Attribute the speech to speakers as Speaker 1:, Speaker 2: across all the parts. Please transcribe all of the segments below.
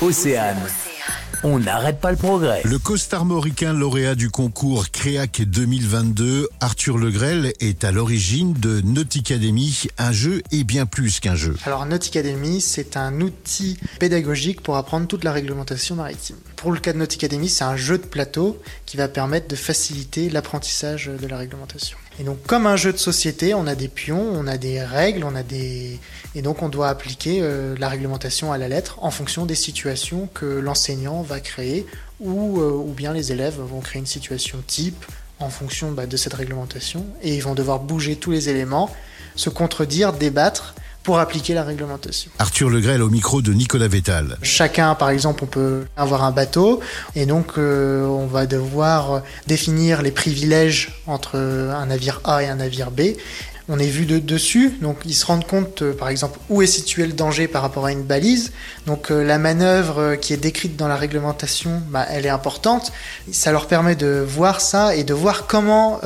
Speaker 1: Océane. On n'arrête pas le progrès.
Speaker 2: Le costarmoricain lauréat du concours Créac 2022, Arthur Legrel, est à l'origine de Nauticademy, un jeu et bien plus qu'un jeu.
Speaker 3: Alors Nauticademy, c'est un outil pédagogique pour apprendre toute la réglementation maritime. Pour le cas de Nauticademy, c'est un jeu de plateau qui va permettre de faciliter l'apprentissage de la réglementation. Et donc comme un jeu de société, on a des pions, on a des règles, on a des et donc on doit appliquer euh, la réglementation à la lettre en fonction des situations que l'enseignant va créer ou, euh, ou bien les élèves vont créer une situation type en fonction bah, de cette réglementation. Et ils vont devoir bouger tous les éléments, se contredire, débattre pour appliquer la réglementation.
Speaker 2: Arthur Legrel au micro de Nicolas Vétal.
Speaker 3: Chacun, par exemple, on peut avoir un bateau et donc euh, on va devoir définir les privilèges entre un navire A et un navire B on est vu de dessus, donc ils se rendent compte, euh, par exemple, où est situé le danger par rapport à une balise. Donc euh, la manœuvre euh, qui est décrite dans la réglementation, bah, elle est importante. Ça leur permet de voir ça et de voir comment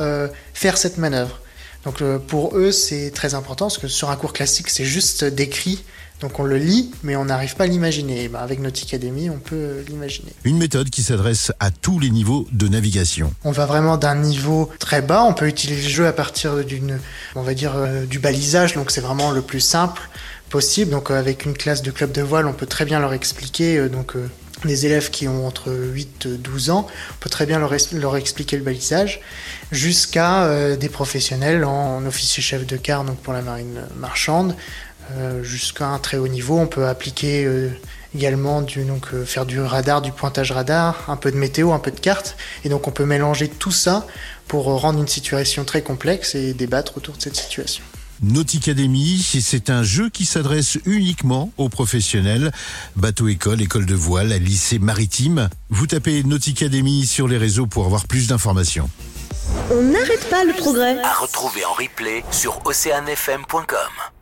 Speaker 3: faire cette manœuvre. Donc pour eux, c'est très important parce que sur un cours classique, c'est juste décrit donc on le lit, mais on n'arrive pas à l'imaginer. Ben avec Nauticademy, on peut l'imaginer.
Speaker 2: Une méthode qui s'adresse à tous les niveaux de navigation.
Speaker 3: On va vraiment d'un niveau très bas. On peut utiliser le jeu à partir d'une, on va dire, euh, du balisage. Donc c'est vraiment le plus simple possible. Donc euh, avec une classe de club de voile, on peut très bien leur expliquer. Euh, donc les élèves qui ont entre 8 et 12 ans, on peut très bien leur, expliquer le balisage, jusqu'à des professionnels en, officier chef de quart, donc pour la marine marchande, euh, jusqu'à un très haut niveau. On peut appliquer euh, également du, donc, euh, faire du radar, du pointage radar, un peu de météo, un peu de cartes. Et donc on peut mélanger tout ça pour rendre une situation très complexe et débattre autour de cette situation.
Speaker 2: Nauticademy, c'est un jeu qui s'adresse uniquement aux professionnels, bateau-école, école de voile, lycée maritime. Vous tapez Nauticademy sur les réseaux pour avoir plus d'informations.
Speaker 4: On n'arrête pas le progrès.
Speaker 1: À retrouver en replay sur oceanfm.com.